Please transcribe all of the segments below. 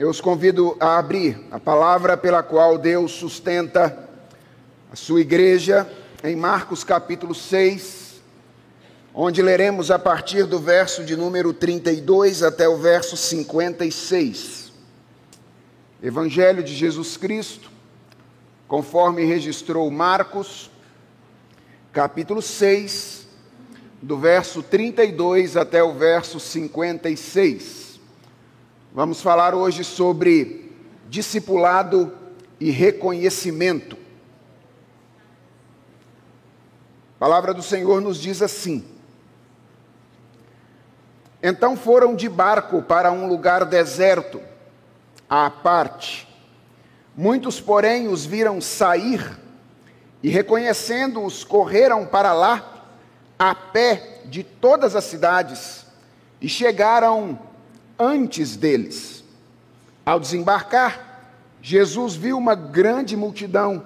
eu os convido a abrir a palavra pela qual Deus sustenta a sua igreja em Marcos capítulo 6, onde leremos a partir do verso de número 32 até o verso 56. Evangelho de Jesus Cristo, conforme registrou Marcos, capítulo 6, do verso 32 até o verso 56. Vamos falar hoje sobre discipulado e reconhecimento. A palavra do Senhor nos diz assim: Então foram de barco para um lugar deserto, à parte. Muitos, porém, os viram sair e, reconhecendo-os, correram para lá, a pé de todas as cidades, e chegaram antes deles. Ao desembarcar, Jesus viu uma grande multidão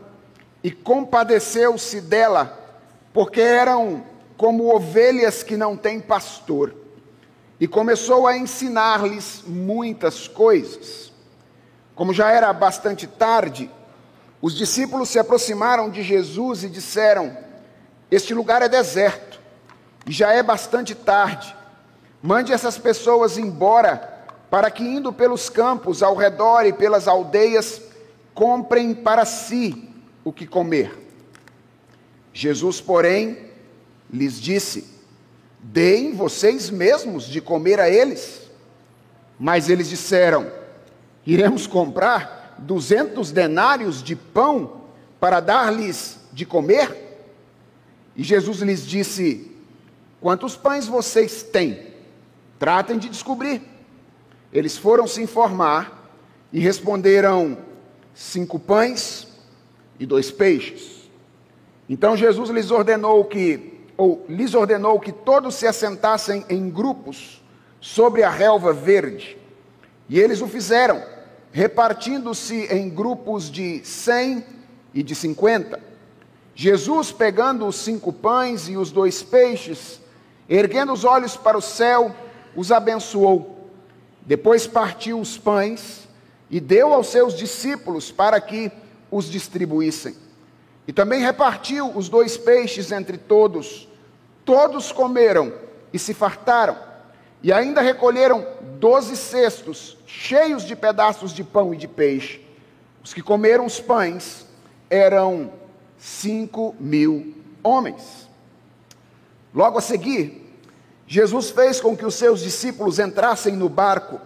e compadeceu-se dela, porque eram como ovelhas que não têm pastor, e começou a ensinar-lhes muitas coisas. Como já era bastante tarde, os discípulos se aproximaram de Jesus e disseram: Este lugar é deserto, e já é bastante tarde Mande essas pessoas embora, para que, indo pelos campos ao redor e pelas aldeias, comprem para si o que comer. Jesus, porém, lhes disse: Deem vocês mesmos de comer a eles. Mas eles disseram: Iremos comprar duzentos denários de pão para dar-lhes de comer? E Jesus lhes disse: Quantos pães vocês têm? Tratem de descobrir. Eles foram se informar e responderam: cinco pães e dois peixes. Então Jesus lhes ordenou que, ou lhes ordenou que todos se assentassem em grupos sobre a relva verde. E eles o fizeram, repartindo-se em grupos de cem e de cinquenta. Jesus, pegando os cinco pães e os dois peixes, erguendo os olhos para o céu, os abençoou. Depois partiu os pães e deu aos seus discípulos para que os distribuíssem. E também repartiu os dois peixes entre todos. Todos comeram e se fartaram. E ainda recolheram doze cestos cheios de pedaços de pão e de peixe. Os que comeram os pães eram cinco mil homens. Logo a seguir, Jesus fez com que os seus discípulos entrassem no barco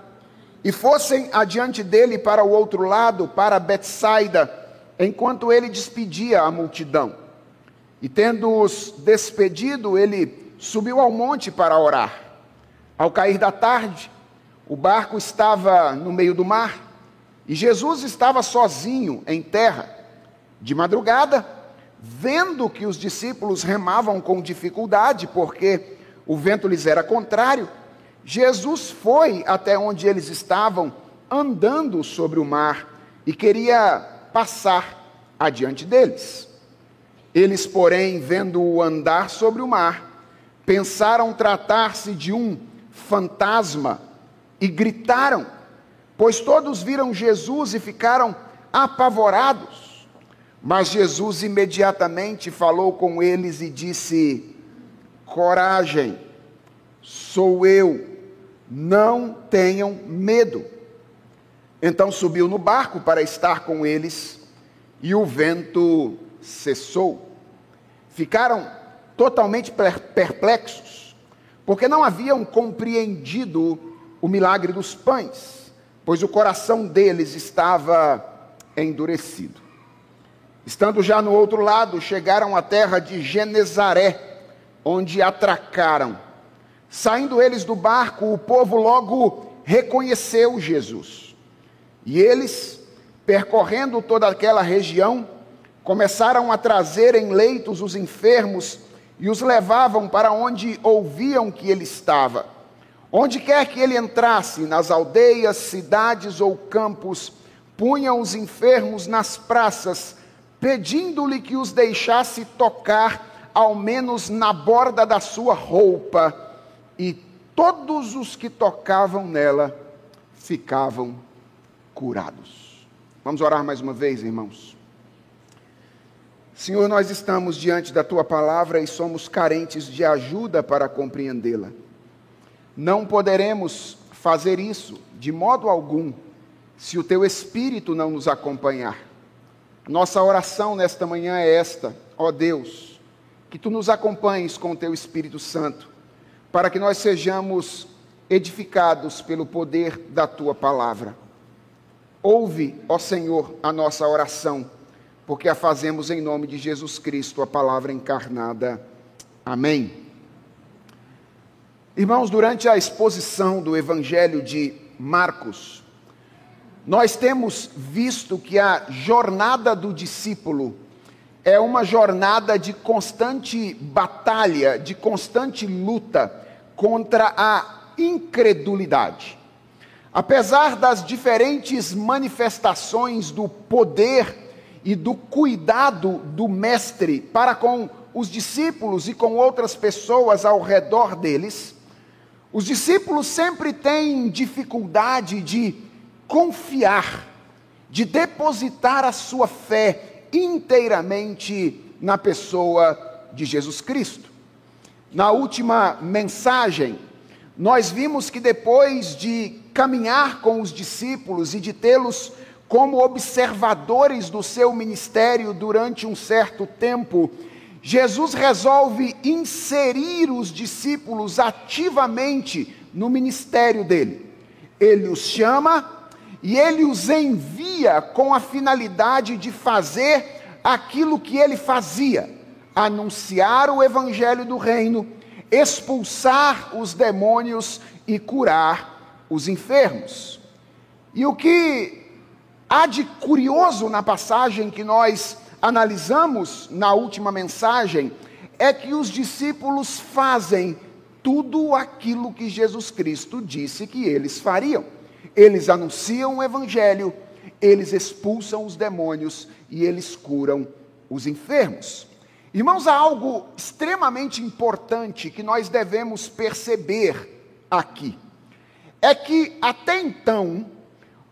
e fossem adiante dele para o outro lado, para Betsaida, enquanto ele despedia a multidão. E tendo-os despedido, ele subiu ao monte para orar. Ao cair da tarde, o barco estava no meio do mar e Jesus estava sozinho em terra. De madrugada, vendo que os discípulos remavam com dificuldade, porque o vento lhes era contrário, Jesus foi até onde eles estavam, andando sobre o mar, e queria passar adiante deles. Eles, porém, vendo-o andar sobre o mar, pensaram tratar-se de um fantasma e gritaram, pois todos viram Jesus e ficaram apavorados. Mas Jesus imediatamente falou com eles e disse: coragem, sou eu, não tenham medo. Então subiu no barco para estar com eles e o vento cessou. Ficaram totalmente perplexos, porque não haviam compreendido o milagre dos pães, pois o coração deles estava endurecido. Estando já no outro lado, chegaram à terra de Genezaré onde atracaram. Saindo eles do barco, o povo logo reconheceu Jesus. E eles, percorrendo toda aquela região, começaram a trazer em leitos os enfermos e os levavam para onde ouviam que ele estava. Onde quer que ele entrasse, nas aldeias, cidades ou campos, punham os enfermos nas praças, pedindo-lhe que os deixasse tocar ao menos na borda da sua roupa, e todos os que tocavam nela ficavam curados. Vamos orar mais uma vez, irmãos. Senhor, nós estamos diante da tua palavra e somos carentes de ajuda para compreendê-la. Não poderemos fazer isso de modo algum se o teu espírito não nos acompanhar. Nossa oração nesta manhã é esta: ó Deus, que tu nos acompanhes com o teu Espírito Santo, para que nós sejamos edificados pelo poder da tua palavra. Ouve, ó Senhor, a nossa oração porque a fazemos em nome de Jesus Cristo, a palavra encarnada. Amém. Irmãos, durante a exposição do Evangelho de Marcos, nós temos visto que a jornada do discípulo é uma jornada de constante batalha, de constante luta contra a incredulidade. Apesar das diferentes manifestações do poder e do cuidado do Mestre para com os discípulos e com outras pessoas ao redor deles, os discípulos sempre têm dificuldade de confiar, de depositar a sua fé inteiramente na pessoa de Jesus Cristo. Na última mensagem, nós vimos que depois de caminhar com os discípulos e de tê-los como observadores do seu ministério durante um certo tempo, Jesus resolve inserir os discípulos ativamente no ministério dele. Ele os chama e ele os envia com a finalidade de fazer aquilo que ele fazia: anunciar o evangelho do reino, expulsar os demônios e curar os enfermos. E o que Há de curioso na passagem que nós analisamos na última mensagem é que os discípulos fazem tudo aquilo que Jesus Cristo disse que eles fariam. Eles anunciam o evangelho, eles expulsam os demônios e eles curam os enfermos. Irmãos, há algo extremamente importante que nós devemos perceber aqui. É que até então,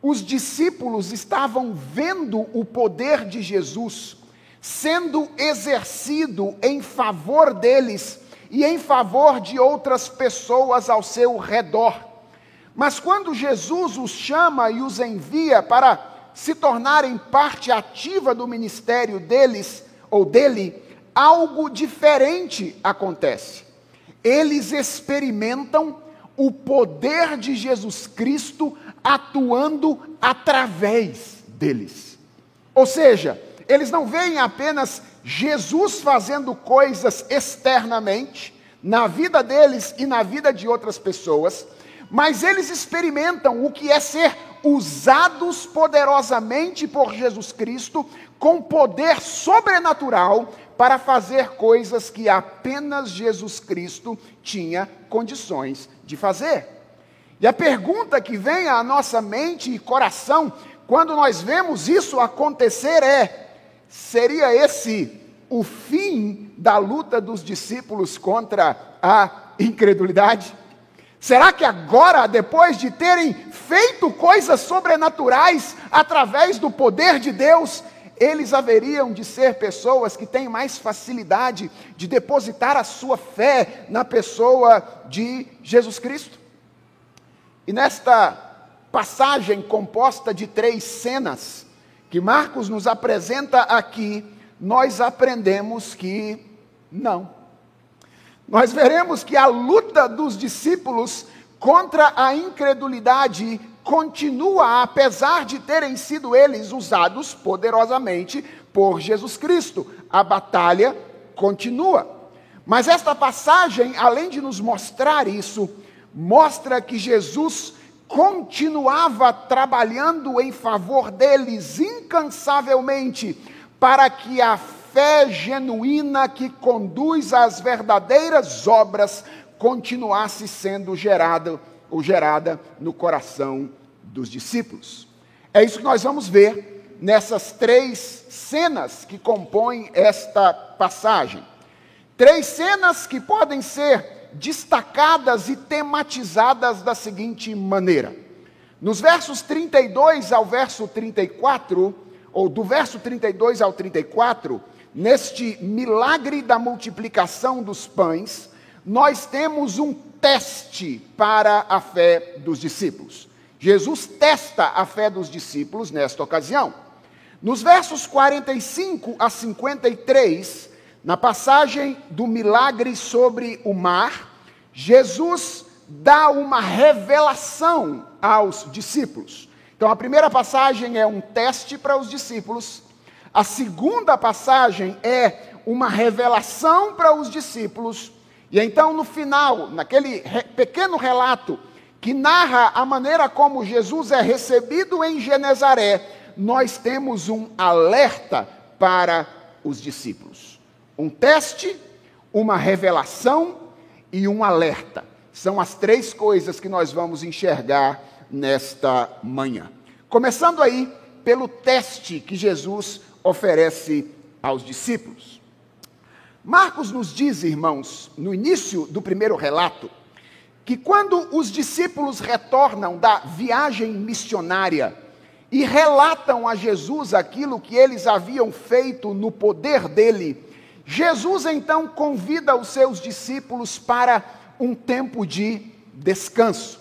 os discípulos estavam vendo o poder de Jesus sendo exercido em favor deles e em favor de outras pessoas ao seu redor. Mas quando Jesus os chama e os envia para se tornarem parte ativa do ministério deles ou dele, algo diferente acontece. Eles experimentam o poder de Jesus Cristo atuando através deles. Ou seja, eles não veem apenas Jesus fazendo coisas externamente na vida deles e na vida de outras pessoas, mas eles experimentam o que é ser usados poderosamente por Jesus Cristo com poder sobrenatural para fazer coisas que apenas Jesus Cristo tinha condições de fazer. E a pergunta que vem à nossa mente e coração quando nós vemos isso acontecer é: seria esse o fim da luta dos discípulos contra a incredulidade? Será que agora, depois de terem feito coisas sobrenaturais através do poder de Deus, eles haveriam de ser pessoas que têm mais facilidade de depositar a sua fé na pessoa de Jesus Cristo? E nesta passagem composta de três cenas, que Marcos nos apresenta aqui, nós aprendemos que não. Nós veremos que a luta dos discípulos contra a incredulidade continua, apesar de terem sido eles usados poderosamente por Jesus Cristo. A batalha continua. Mas esta passagem, além de nos mostrar isso, mostra que Jesus continuava trabalhando em favor deles incansavelmente, para que a fé genuína que conduz às verdadeiras obras continuasse sendo gerada ou gerada no coração dos discípulos. É isso que nós vamos ver nessas três cenas que compõem esta passagem. Três cenas que podem ser destacadas e tematizadas da seguinte maneira: Nos versos 32 ao verso 34, ou do verso 32 ao 34, neste milagre da multiplicação dos pães, nós temos um teste para a fé dos discípulos. Jesus testa a fé dos discípulos nesta ocasião. Nos versos 45 a 53, na passagem do milagre sobre o mar, Jesus dá uma revelação aos discípulos. Então, a primeira passagem é um teste para os discípulos, a segunda passagem é uma revelação para os discípulos, e então, no final, naquele pequeno relato que narra a maneira como Jesus é recebido em Genezaré, nós temos um alerta para os discípulos. Um teste, uma revelação e um alerta. São as três coisas que nós vamos enxergar nesta manhã. Começando aí pelo teste que Jesus oferece aos discípulos. Marcos nos diz, irmãos, no início do primeiro relato, que quando os discípulos retornam da viagem missionária e relatam a Jesus aquilo que eles haviam feito no poder dele, Jesus então convida os seus discípulos para um tempo de descanso.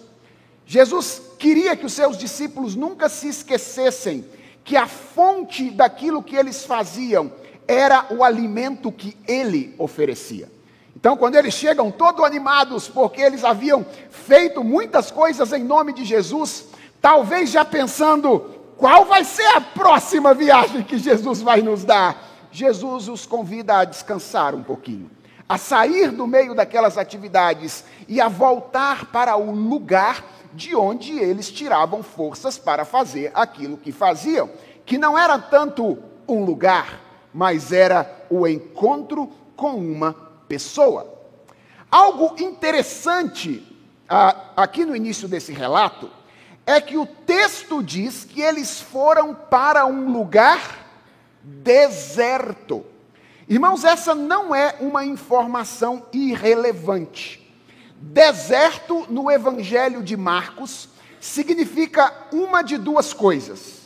Jesus queria que os seus discípulos nunca se esquecessem que a fonte daquilo que eles faziam era o alimento que ele oferecia. Então, quando eles chegam todos animados, porque eles haviam feito muitas coisas em nome de Jesus, talvez já pensando qual vai ser a próxima viagem que Jesus vai nos dar, Jesus os convida a descansar um pouquinho, a sair do meio daquelas atividades e a voltar para o lugar de onde eles tiravam forças para fazer aquilo que faziam, que não era tanto um lugar, mas era o encontro com uma pessoa. Algo interessante ah, aqui no início desse relato é que o texto diz que eles foram para um lugar deserto. Irmãos, essa não é uma informação irrelevante. Deserto no Evangelho de Marcos significa uma de duas coisas.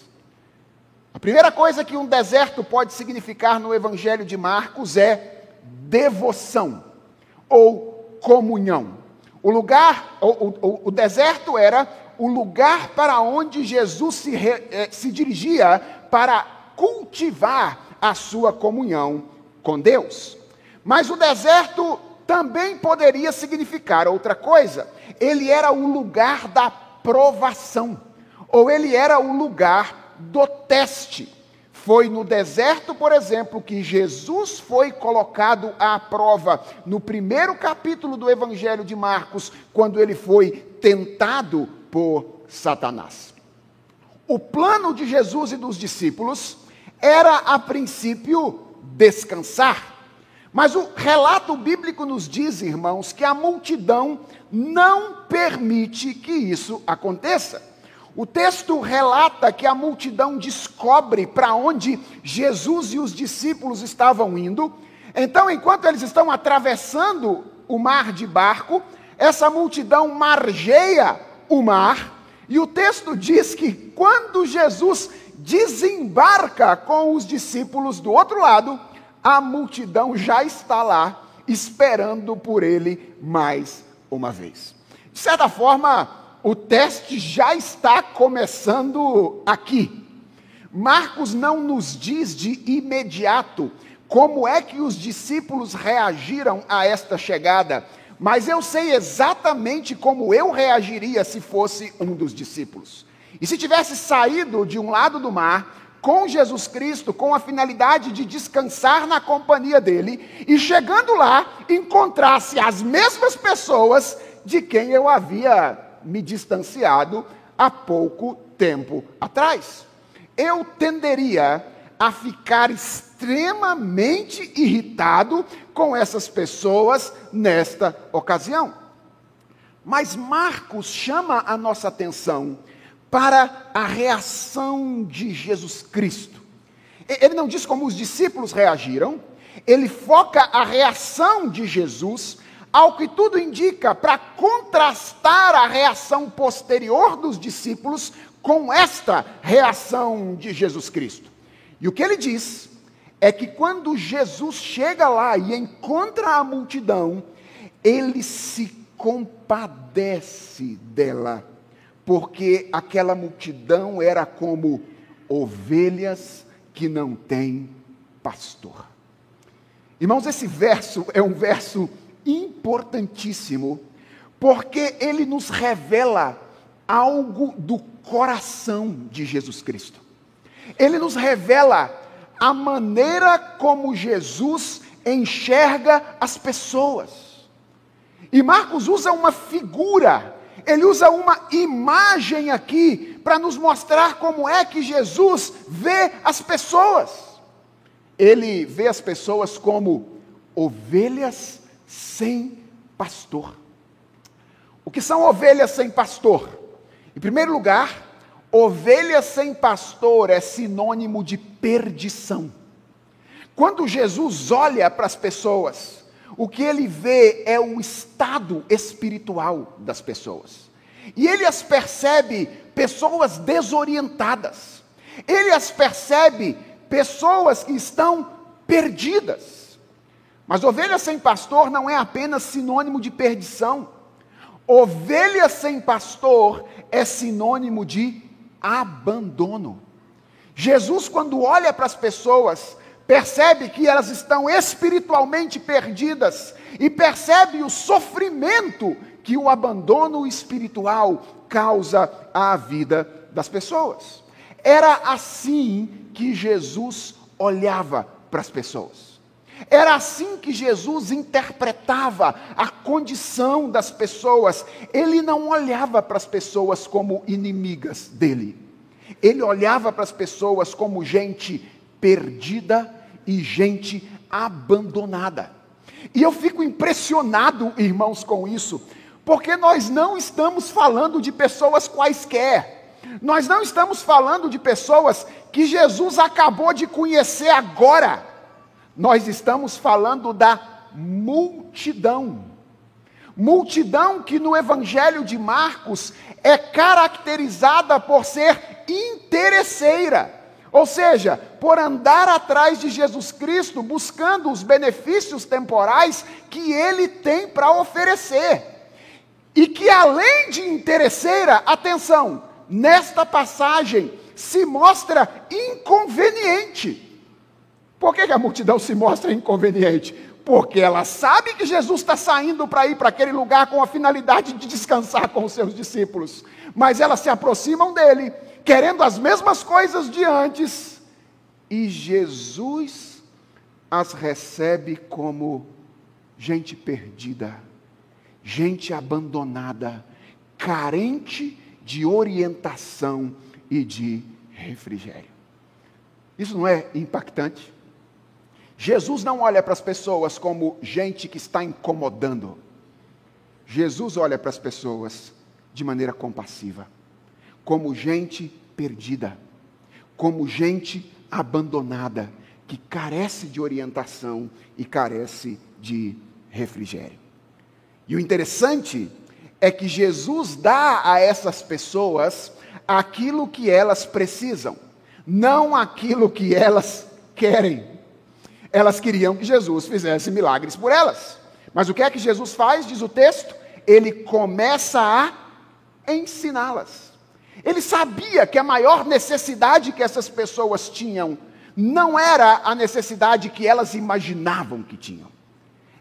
A primeira coisa que um deserto pode significar no Evangelho de Marcos é devoção ou comunhão. O lugar, o, o, o deserto era o lugar para onde Jesus se, re, eh, se dirigia para cultivar a sua comunhão com Deus. Mas o deserto também poderia significar outra coisa. Ele era o lugar da provação, ou ele era o lugar do teste. Foi no deserto, por exemplo, que Jesus foi colocado à prova, no primeiro capítulo do Evangelho de Marcos, quando ele foi tentado por Satanás. O plano de Jesus e dos discípulos era, a princípio, descansar. Mas o relato bíblico nos diz, irmãos, que a multidão não permite que isso aconteça. O texto relata que a multidão descobre para onde Jesus e os discípulos estavam indo. Então, enquanto eles estão atravessando o mar de barco, essa multidão margeia o mar. E o texto diz que quando Jesus desembarca com os discípulos do outro lado, a multidão já está lá esperando por ele mais uma vez. De certa forma, o teste já está começando aqui. Marcos não nos diz de imediato como é que os discípulos reagiram a esta chegada, mas eu sei exatamente como eu reagiria se fosse um dos discípulos. E se tivesse saído de um lado do mar, com Jesus Cristo, com a finalidade de descansar na companhia dele, e chegando lá, encontrasse as mesmas pessoas de quem eu havia me distanciado há pouco tempo atrás. Eu tenderia a ficar extremamente irritado com essas pessoas nesta ocasião. Mas Marcos chama a nossa atenção para a reação de Jesus Cristo. Ele não diz como os discípulos reagiram, ele foca a reação de Jesus Ao que tudo indica, para contrastar a reação posterior dos discípulos com esta reação de Jesus Cristo. E o que ele diz é que quando Jesus chega lá e encontra a multidão, ele se compadece dela, porque aquela multidão era como ovelhas que não têm pastor. Irmãos, esse verso é um verso importantíssimo, porque ele nos revela algo do coração de Jesus Cristo. Ele nos revela a maneira como Jesus enxerga as pessoas. E Marcos usa uma figura, ele usa uma imagem aqui para nos mostrar como é que Jesus vê as pessoas. Ele vê as pessoas como ovelhas sem pastor. O que são ovelhas sem pastor? Em primeiro lugar, ovelha sem pastor é sinônimo de perdição. Quando Jesus olha para as pessoas, o que ele vê é o estado espiritual das pessoas. E ele as percebe pessoas desorientadas. Ele as percebe pessoas que estão perdidas. Mas ovelha sem pastor não é apenas sinônimo de perdição. Ovelha sem pastor é sinônimo de abandono. Jesus, quando olha para as pessoas, percebe que elas estão espiritualmente perdidas e percebe o sofrimento que o abandono espiritual causa à vida das pessoas. Era assim que Jesus olhava para as pessoas. Era assim que Jesus interpretava a condição das pessoas. Ele não olhava para as pessoas como inimigas dele. Ele olhava para as pessoas como gente perdida e gente abandonada. E eu fico impressionado, irmãos, com isso, porque nós não estamos falando de pessoas quaisquer. Nós não estamos falando de pessoas que Jesus acabou de conhecer agora nós estamos falando da multidão. Multidão que no Evangelho de Marcos é caracterizada por ser interesseira, ou seja, por andar atrás de Jesus Cristo buscando os benefícios temporais que ele tem para oferecer. E que além de interesseira, atenção, nesta passagem se mostra inconveniente. Por que, que a multidão se mostra inconveniente? Porque ela sabe que Jesus está saindo para ir para aquele lugar com a finalidade de descansar com os seus discípulos. Mas elas se aproximam dele, querendo as mesmas coisas de antes, e Jesus as recebe como gente perdida, gente abandonada, carente de orientação e de refrigério. Isso não é impactante? Jesus não olha para as pessoas como gente que está incomodando. Jesus olha para as pessoas de maneira compassiva, como gente perdida, como gente abandonada, que carece de orientação e carece de refrigério. E o interessante é que Jesus dá a essas pessoas aquilo que elas precisam, não aquilo que elas querem. Elas queriam que Jesus fizesse milagres por elas. Mas o que é que Jesus faz, diz o texto? Ele começa a ensiná-las. Ele sabia que a maior necessidade que essas pessoas tinham não era a necessidade que elas imaginavam que tinham.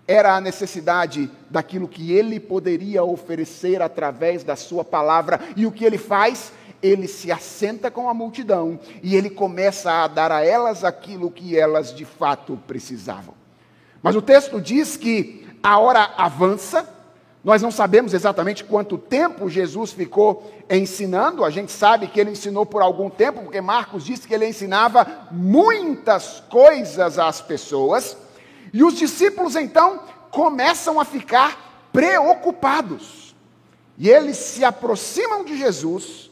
Era a necessidade daquilo que ele poderia oferecer através da sua palavra. E o que ele faz? Ele se assenta com a multidão e ele começa a dar a elas aquilo que elas de fato precisavam. Mas o texto diz que a hora avança, nós não sabemos exatamente quanto tempo Jesus ficou ensinando, a gente sabe que ele ensinou por algum tempo, porque Marcos disse que ele ensinava muitas coisas às pessoas, e os discípulos então começam a ficar preocupados. E eles se aproximam de Jesus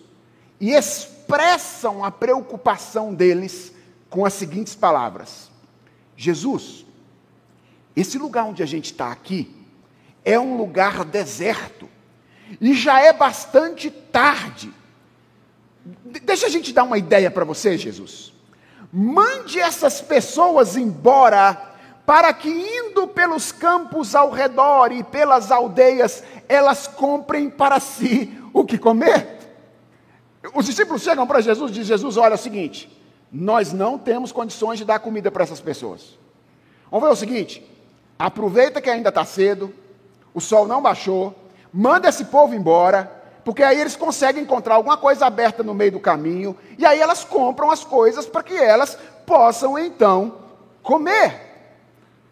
e expressam a preocupação deles com as seguintes palavras: Jesus, esse lugar onde a gente está aqui é um lugar deserto. E já é bastante tarde. Deixa a gente dar uma ideia para você, Jesus. Mande essas pessoas embora, para que indo pelos campos ao redor e pelas aldeias, elas comprem para si o que comer. Os discípulos chegam para Jesus e dizem: Jesus, olha é o seguinte, nós não temos condições de dar comida para essas pessoas. Vamos ver o seguinte: aproveita que ainda está cedo, o sol não baixou, manda esse povo embora, porque aí eles conseguem encontrar alguma coisa aberta no meio do caminho, e aí elas compram as coisas para que elas possam então comer.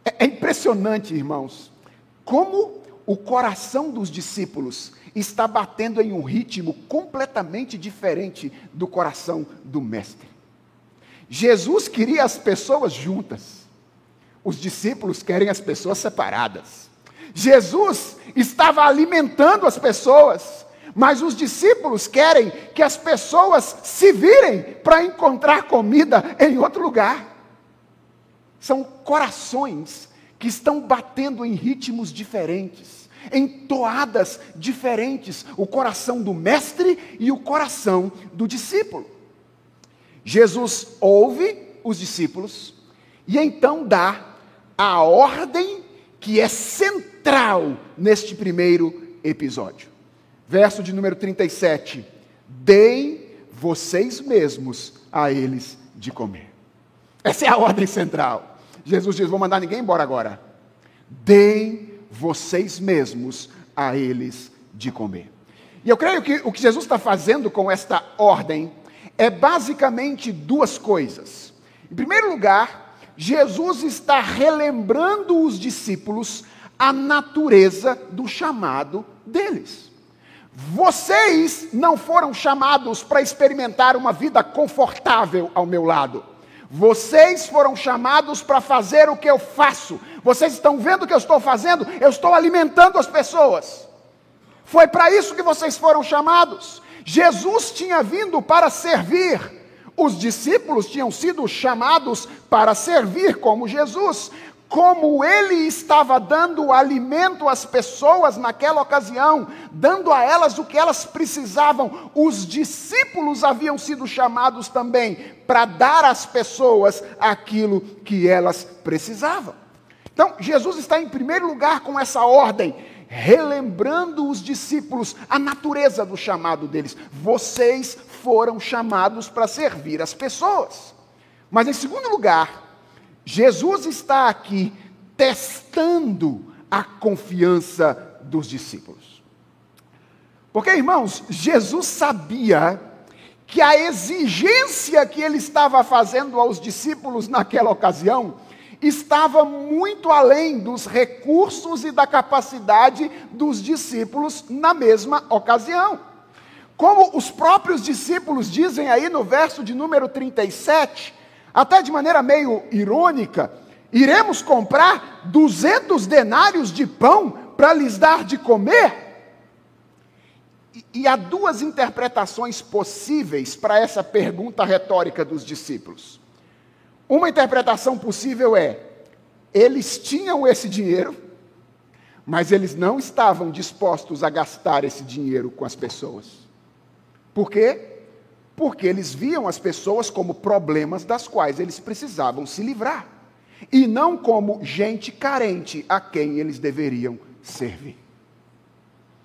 É, é impressionante, irmãos, como o coração dos discípulos está batendo em um ritmo completamente diferente do coração do Mestre. Jesus queria as pessoas juntas, os discípulos querem as pessoas separadas. Jesus estava alimentando as pessoas, mas os discípulos querem que as pessoas se virem para encontrar comida em outro lugar. São corações que estão batendo em ritmos diferentes, em toadas diferentes, o coração do mestre e o coração do discípulo. Jesus ouve os discípulos e então dá a ordem que é central neste primeiro episódio. Verso de número 37. Deem vocês mesmos a eles de comer. Essa é a ordem central. Jesus diz: Vou mandar ninguém embora agora. Deem vocês mesmos a eles de comer. E eu creio que o que Jesus está fazendo com esta ordem é basicamente duas coisas. Em primeiro lugar, Jesus está relembrando os discípulos a natureza do chamado deles. Vocês não foram chamados para experimentar uma vida confortável ao meu lado. Vocês foram chamados para fazer o que eu faço. Vocês estão vendo o que eu estou fazendo? Eu estou alimentando as pessoas. Foi para isso que vocês foram chamados. Jesus tinha vindo para servir. Os discípulos tinham sido chamados para servir como Jesus. Como ele estava dando alimento às pessoas naquela ocasião, dando a elas o que elas precisavam, os discípulos haviam sido chamados também para dar às pessoas aquilo que elas precisavam. Então, Jesus está em primeiro lugar com essa ordem relembrando os discípulos a natureza do chamado deles. Vocês foram chamados para servir as pessoas. Mas, em segundo lugar, Jesus está aqui testando a confiança dos discípulos. Porque, irmãos, Jesus sabia que a exigência que ele estava fazendo aos discípulos naquela ocasião estava muito além dos recursos e da capacidade dos discípulos na mesma ocasião. Como os próprios discípulos dizem aí no verso de número 37, até de maneira meio irônica, iremos comprar 200 denários de pão para lhes dar de comer? E, há duas interpretações possíveis para essa pergunta retórica dos discípulos. Uma interpretação possível é: eles tinham esse dinheiro, mas eles não estavam dispostos a gastar esse dinheiro com as pessoas. Por quê? Porque eles viam as pessoas como problemas das quais eles precisavam se livrar, e não como gente carente a quem eles deveriam servir.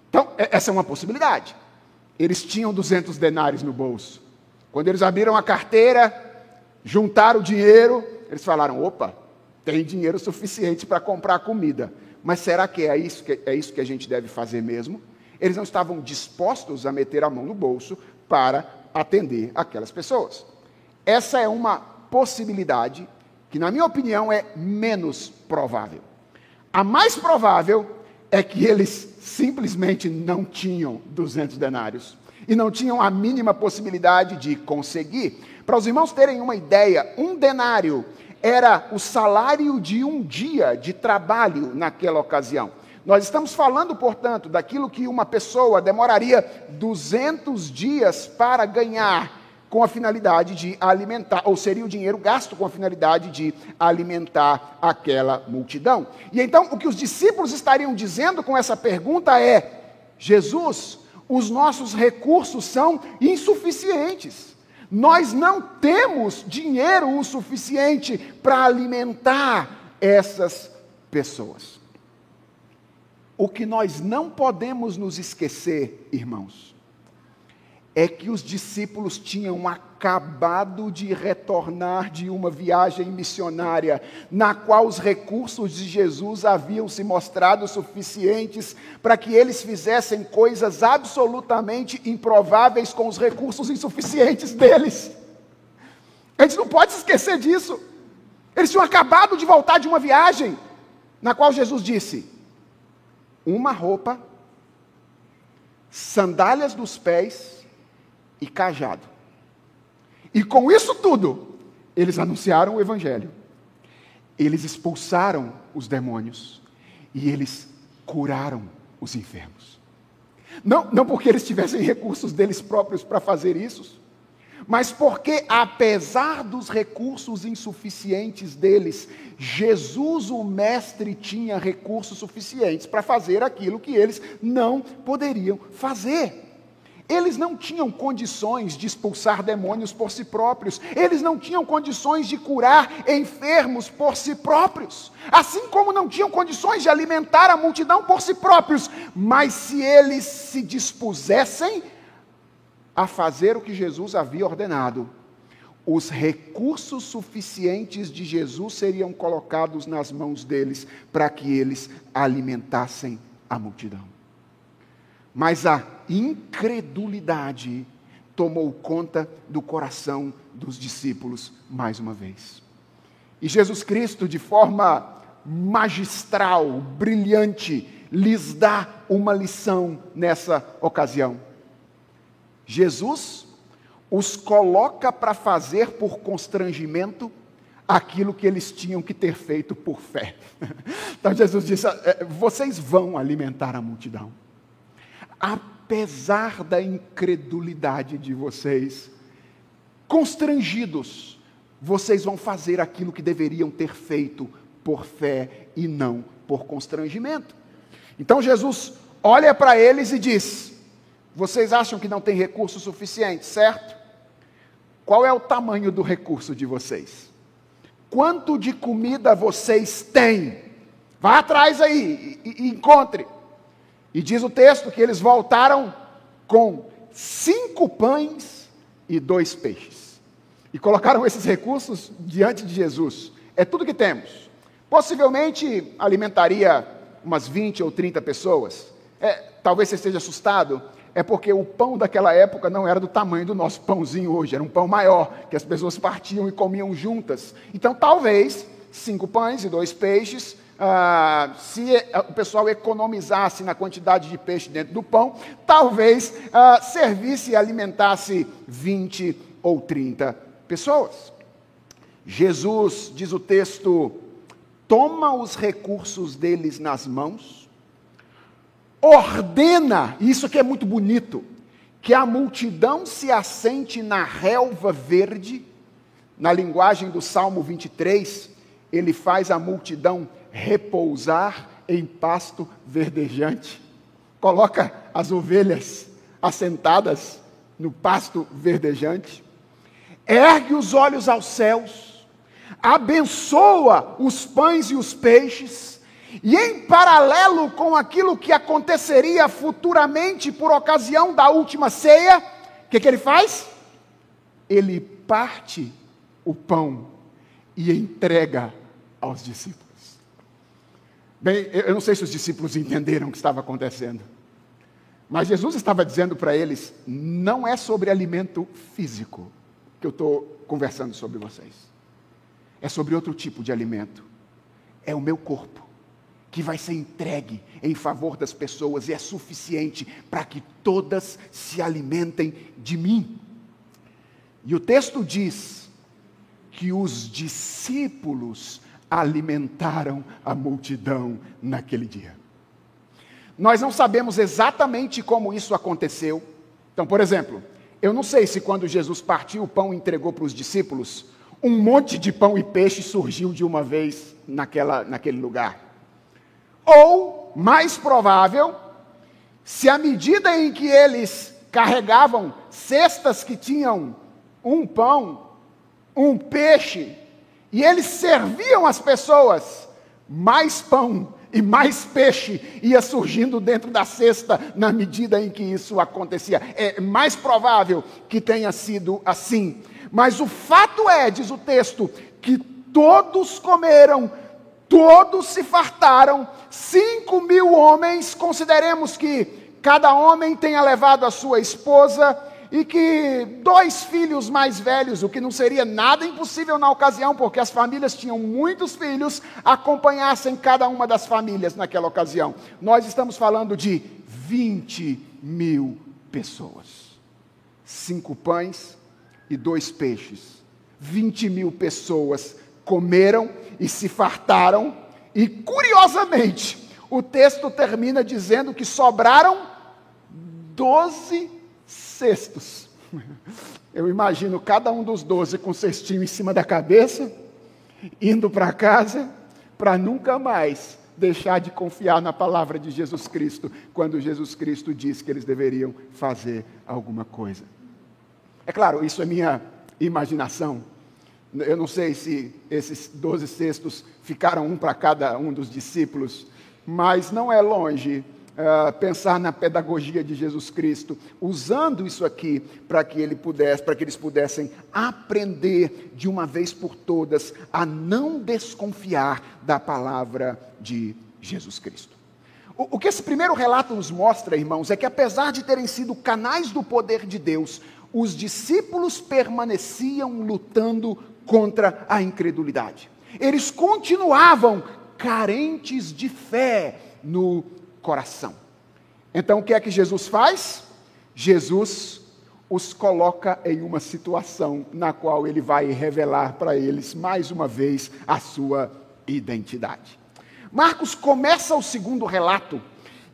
Então, essa é uma possibilidade. Eles tinham 200 denários no bolso. Quando eles abriram a carteira, juntaram o dinheiro, eles falaram: opa, tem dinheiro suficiente para comprar comida. Mas será que é, isso que é isso que a gente deve fazer mesmo? Eles não estavam dispostos a meter a mão no bolso para atender aquelas pessoas. Essa é uma possibilidade que, na minha opinião, é menos provável. A mais provável é que eles simplesmente não tinham 200 denários e não tinham a mínima possibilidade de conseguir. Para os irmãos terem uma ideia, um denário era o salário de um dia de trabalho naquela ocasião. Nós estamos falando, portanto, daquilo que uma pessoa demoraria 200 dias para ganhar com a finalidade de alimentar, ou seria o dinheiro gasto com a finalidade de alimentar aquela multidão. E então o que os discípulos estariam dizendo com essa pergunta é: Jesus, os nossos recursos são insuficientes. Nós não temos dinheiro o suficiente para alimentar essas pessoas. O que nós não podemos nos esquecer, irmãos, é que os discípulos tinham acabado de retornar de uma viagem missionária, na qual os recursos de Jesus haviam se mostrado suficientes para que eles fizessem coisas absolutamente improváveis com os recursos insuficientes deles. A gente não pode se esquecer disso. Eles tinham acabado de voltar de uma viagem, na qual Jesus disse: uma roupa, sandálias dos pés, e cajado. E com isso tudo, eles anunciaram o Evangelho. Eles expulsaram os demônios e eles curaram os enfermos. Não, não porque eles tivessem recursos deles próprios para fazer isso, mas porque, apesar dos recursos insuficientes deles, Jesus, o Mestre, tinha recursos suficientes para fazer aquilo que eles não poderiam fazer. Eles não tinham condições de expulsar demônios por si próprios, eles não tinham condições de curar enfermos por si próprios, assim como não tinham condições de alimentar a multidão por si próprios, mas se eles se dispusessem a fazer o que Jesus havia ordenado, os recursos suficientes de Jesus seriam colocados nas mãos deles para que eles alimentassem a multidão. Mas a incredulidade tomou conta do coração dos discípulos mais uma vez. E Jesus Cristo, de forma magistral, brilhante, lhes dá uma lição nessa ocasião. Jesus os coloca para fazer por constrangimento aquilo que eles tinham que ter feito por fé. Então Jesus disse: é, vocês vão alimentar a multidão apesar da incredulidade de vocês, constrangidos, vocês vão fazer aquilo que deveriam ter feito por fé e não por constrangimento. Então Jesus olha para eles e diz: Vocês acham que não tem recurso suficiente, certo? Qual é o tamanho do recurso de vocês? Quanto de comida vocês têm? Vá atrás aí e, encontre. E diz o texto que eles voltaram com cinco pães e dois peixes. E colocaram esses recursos diante de Jesus. É tudo que temos. Possivelmente alimentaria umas 20 ou 30 pessoas. É, talvez você esteja assustado, é porque o pão daquela época não era do tamanho do nosso pãozinho hoje, era um pão maior, que as pessoas partiam e comiam juntas. Então, talvez, cinco pães e dois peixes ah, se o pessoal economizasse na quantidade de peixe dentro do pão, talvez ah, servisse e alimentasse 20 ou 30 pessoas. Jesus, diz o texto, toma os recursos deles nas mãos, ordena, isso aqui é muito bonito, que a multidão se assente na relva verde, na linguagem do Salmo 23, ele faz a multidão repousar em pasto verdejante. Coloca as ovelhas assentadas no pasto verdejante. Ergue os olhos aos céus, abençoa os pães e os peixes, e em paralelo com aquilo que aconteceria futuramente por ocasião da última ceia, o que, que ele faz? Ele parte o pão e entrega aos discípulos. Bem, eu não sei se os discípulos entenderam o que estava acontecendo. Mas Jesus estava dizendo para eles: não é sobre alimento físico que eu estou conversando sobre vocês. É sobre outro tipo de alimento. É o meu corpo, que vai ser entregue em favor das pessoas e é suficiente para que todas se alimentem de mim. E o texto diz que os discípulos alimentaram a multidão naquele dia. Nós não sabemos exatamente como isso aconteceu. Então, por exemplo, Eu não sei se quando Jesus partiu o pão e entregou para os discípulos, um monte de pão e peixe surgiu de uma vez naquela, naquele lugar. Ou, mais provável, se à medida em que eles carregavam cestas que tinham um pão, um peixe, e eles serviam as pessoas, mais pão e mais peixe ia surgindo dentro da cesta na medida em que isso acontecia. É mais provável que tenha sido assim. Mas o fato é, diz o texto, que todos comeram, todos se fartaram, cinco mil homens, consideremos que cada homem tenha levado a sua esposa e que dois filhos mais velhos, o que não seria nada impossível na ocasião, porque as famílias tinham muitos filhos, acompanhassem cada uma das famílias naquela ocasião. Nós estamos falando de 20 mil pessoas. Cinco pães e dois peixes. 20 mil pessoas comeram e se fartaram, e curiosamente, o texto termina dizendo que sobraram 12 cestos. Eu imagino cada um dos doze com cestinho em cima da cabeça, indo para casa, para nunca mais deixar de confiar na palavra de Jesus Cristo, quando Jesus Cristo diz que eles deveriam fazer alguma coisa. É claro, isso é minha imaginação. Eu não sei se esses doze cestos ficaram um para cada um dos discípulos, mas não é longe uh, pensar na pedagogia de Jesus Cristo, usando isso aqui para que ele pudesse, para que eles pudessem aprender de uma vez por todas a não desconfiar da palavra de Jesus Cristo. O, o que esse primeiro relato nos mostra, irmãos, é que apesar de terem sido canais do poder de Deus, os discípulos permaneciam lutando contra a incredulidade. Eles continuavam carentes de fé no coração. Então o que é que Jesus faz? Jesus os coloca em uma situação na qual ele vai revelar para eles mais uma vez a sua identidade. Marcos começa o segundo relato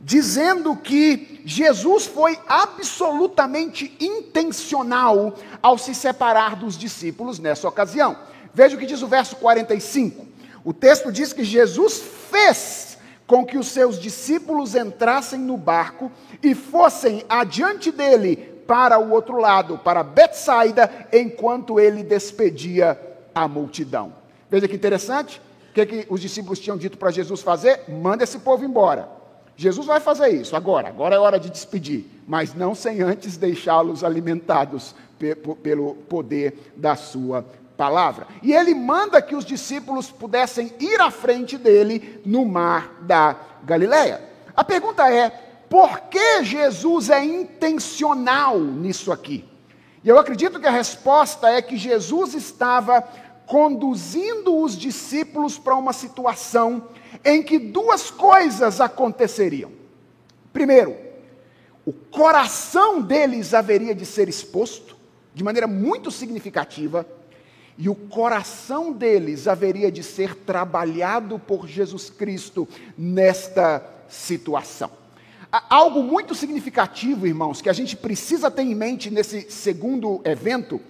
dizendo que Jesus foi absolutamente intencional ao se separar dos discípulos nessa ocasião. Veja o que diz o verso 45. O texto diz que Jesus fez com que os seus discípulos entrassem no barco e fossem adiante dele para o outro lado, para Betsaida, enquanto ele despedia a multidão. Veja que interessante. O que, que os discípulos tinham dito para Jesus fazer? Manda esse povo embora. Jesus vai fazer isso agora, agora é hora de despedir, mas não sem antes deixá-los alimentados pelo poder da sua palavra. E ele manda que os discípulos pudessem ir à frente dele no mar da Galileia. A pergunta é: por que Jesus é intencional nisso aqui? E eu acredito que a resposta é que Jesus estava conduzindo os discípulos para uma situação em que duas coisas aconteceriam. Primeiro, o coração deles haveria de ser exposto de maneira muito significativa e o coração deles haveria de ser trabalhado por Jesus Cristo nesta situação. Algo muito significativo, irmãos, que a gente precisa ter em mente nesse segundo evento,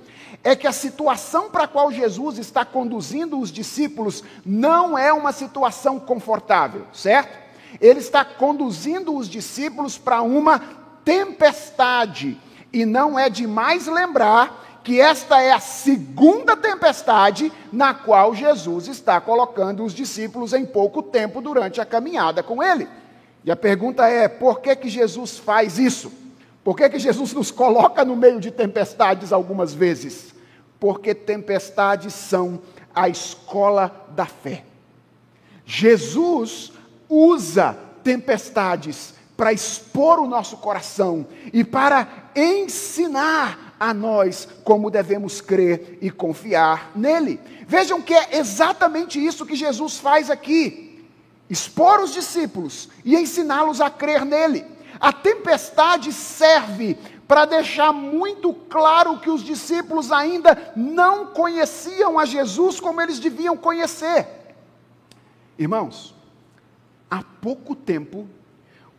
é que a situação para a qual Jesus está conduzindo os discípulos não é uma situação confortável, certo? Ele está conduzindo os discípulos para uma tempestade, e não é demais lembrar que esta é a segunda tempestade na qual Jesus está colocando os discípulos em pouco tempo durante a caminhada com ele. E a pergunta é: por que, que Jesus faz isso? Por que, que Jesus nos coloca no meio de tempestades algumas vezes? Porque tempestades são a escola da fé. Jesus usa tempestades para expor o nosso coração e para ensinar a nós como devemos crer e confiar nele. Vejam que é exatamente isso que Jesus faz aqui: expor os discípulos e ensiná-los a crer nele. A tempestade serve para deixar muito claro que os discípulos ainda não conheciam a Jesus como eles deviam conhecer. Irmãos, há pouco tempo,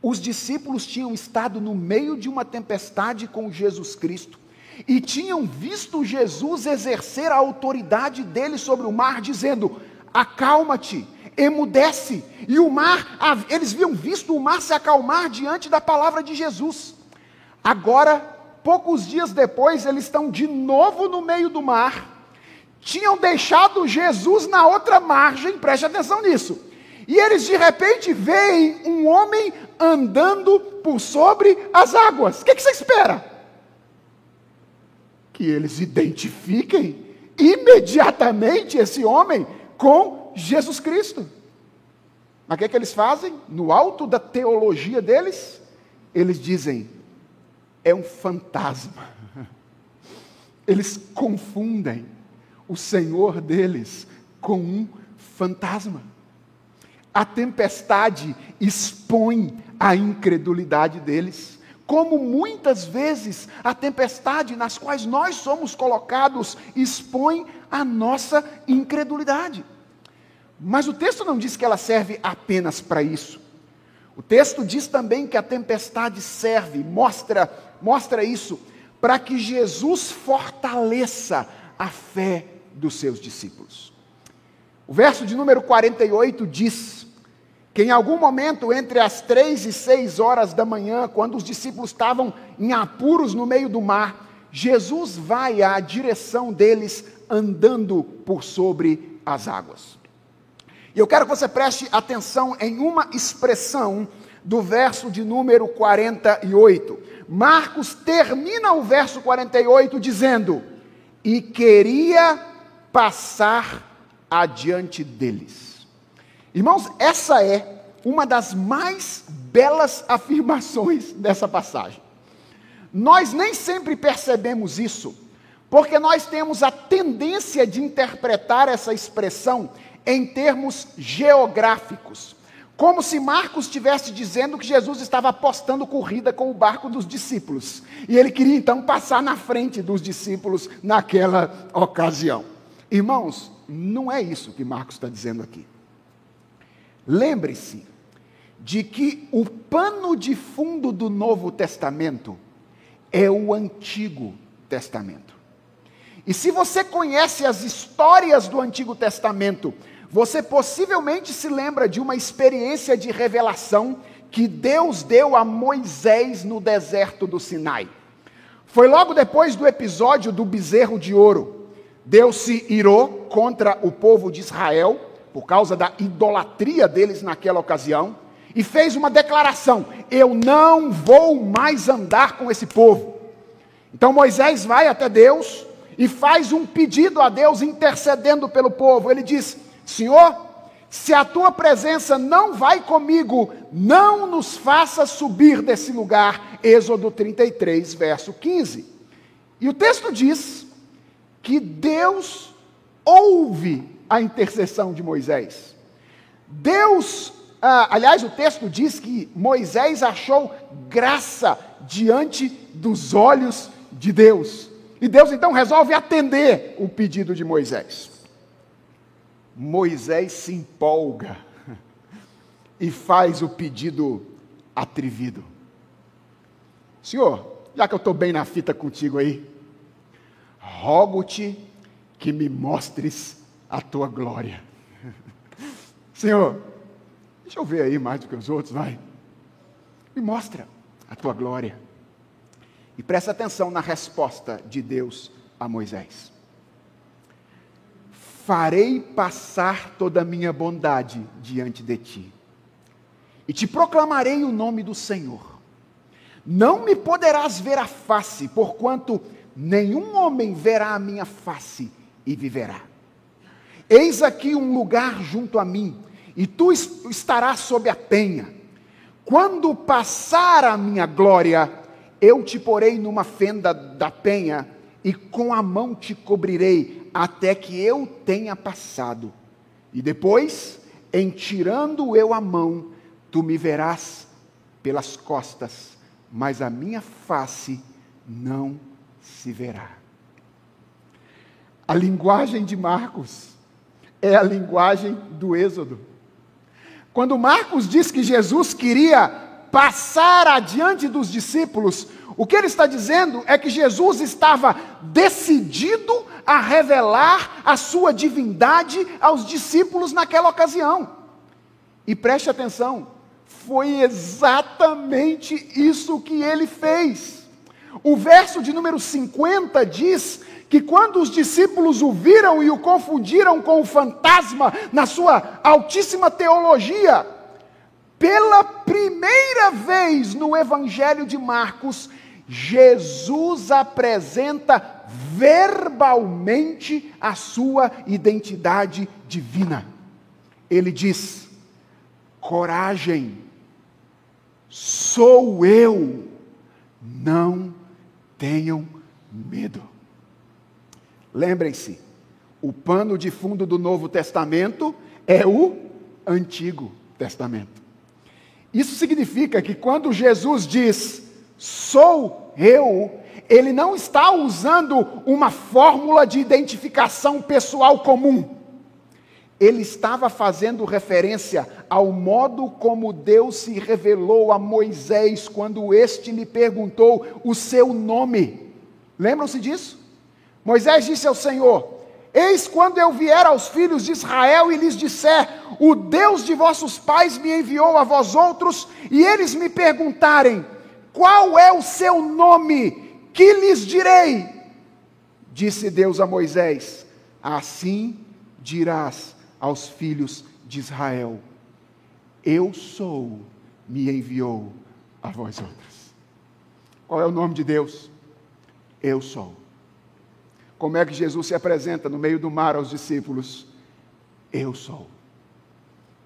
os discípulos tinham estado no meio de uma tempestade com Jesus Cristo e tinham visto Jesus exercer a autoridade dele sobre o mar, dizendo: Acalma-te, emudece. E o mar, eles viam visto o mar se acalmar diante da palavra de Jesus. Agora, poucos dias depois, eles estão de novo no meio do mar. Tinham deixado Jesus na outra margem, preste atenção nisso. E eles de repente veem um homem andando por sobre as águas. O que, que você espera? que eles identifiquem imediatamente esse homem com Jesus Cristo. Mas o que, que eles fazem? No alto da teologia deles, eles dizem: é um fantasma. Eles confundem o Senhor deles com um fantasma. A tempestade expõe a incredulidade deles como muitas vezes a tempestade nas quais nós somos colocados expõe a nossa incredulidade. Mas o texto não diz que ela serve apenas para isso. O texto diz também que a tempestade serve, mostra, mostra isso, para que Jesus fortaleça a fé dos seus discípulos. O verso de número 48 diz: que em algum momento entre as três e seis horas da manhã, quando os discípulos estavam em apuros no meio do mar, Jesus vai à direção deles andando por sobre as águas. E eu quero que você preste atenção em uma expressão do verso de número 48. Marcos termina o verso 48 dizendo: E queria passar adiante deles. Irmãos, essa é uma das mais belas afirmações dessa passagem. Nós nem sempre percebemos isso, porque nós temos a tendência de interpretar essa expressão em termos geográficos. Como se Marcos estivesse dizendo que Jesus estava apostando corrida com o barco dos discípulos. E ele queria então passar na frente dos discípulos naquela ocasião. Irmãos, não é isso que Marcos está dizendo aqui. Lembre-se de que o pano de fundo do Novo Testamento é o Antigo Testamento. E se você conhece as histórias do Antigo Testamento, você possivelmente se lembra de uma experiência de revelação que Deus deu a Moisés no deserto do Sinai. Foi logo depois do episódio do bezerro de ouro. Deus se irou contra o povo de Israel por causa da idolatria deles naquela ocasião, e fez uma declaração: Eu não vou mais andar com esse povo. Então Moisés vai até Deus e faz um pedido a Deus intercedendo pelo povo. Ele diz: Senhor, se a tua presença não vai comigo, não nos faça subir desse lugar. Êxodo 33, verso 15. E o texto diz que Deus ouve a intercessão de Moisés. Deus, ah, aliás, o texto diz que Moisés achou graça diante dos olhos de Deus. E Deus então resolve atender o pedido de Moisés. Moisés se empolga e faz o pedido atrevido. Senhor, já que eu estou bem na fita contigo aí, rogo-te que me mostres a tua glória. Senhor, deixa eu ver aí mais do que os outros, vai. Me mostra a tua glória. E presta atenção na resposta de Deus a Moisés. Farei passar toda a minha bondade diante de ti, e te proclamarei o nome do Senhor. Não me poderás ver a face, porquanto nenhum homem verá a minha face e viverá. Eis aqui um lugar junto a mim, e tu estarás sob a penha. Quando passar a minha glória, eu te porei numa fenda da penha, e com a mão te cobrirei, até que eu tenha passado. E depois, em tirando eu a mão, tu me verás pelas costas, mas a minha face não se verá. A linguagem de Marcos é a linguagem do Êxodo. Quando Marcos diz que Jesus queria passar adiante dos discípulos, o que ele está dizendo é que Jesus estava decidido a revelar a sua divindade aos discípulos naquela ocasião. E preste atenção, foi exatamente isso que ele fez. O verso de número 50 diz que quando os discípulos o viram e o confundiram com o fantasma na sua altíssima teologia, pela primeira vez no Evangelho de Marcos, Jesus apresenta verbalmente a sua identidade divina. Ele diz: coragem, sou eu, não tenham medo. Lembrem-se, o pano de fundo do Novo Testamento é o Antigo Testamento. Isso significa que quando Jesus diz, sou eu, ele não está usando uma fórmula de identificação pessoal comum. Ele estava fazendo referência ao modo como Deus se revelou a Moisés quando este lhe perguntou o seu nome. Lembram-se disso? Moisés disse ao Senhor: Eis quando eu vier aos filhos de Israel e lhes disser: O Deus de vossos pais me enviou a vós outros, e eles me perguntarem: Qual é o seu nome? Que lhes direi? Disse Deus a Moisés: Assim dirás aos filhos de Israel: Eu sou, me enviou a vós outros. Qual é o nome de Deus? Eu sou. Como é que Jesus se apresenta no meio do mar aos discípulos? Eu sou.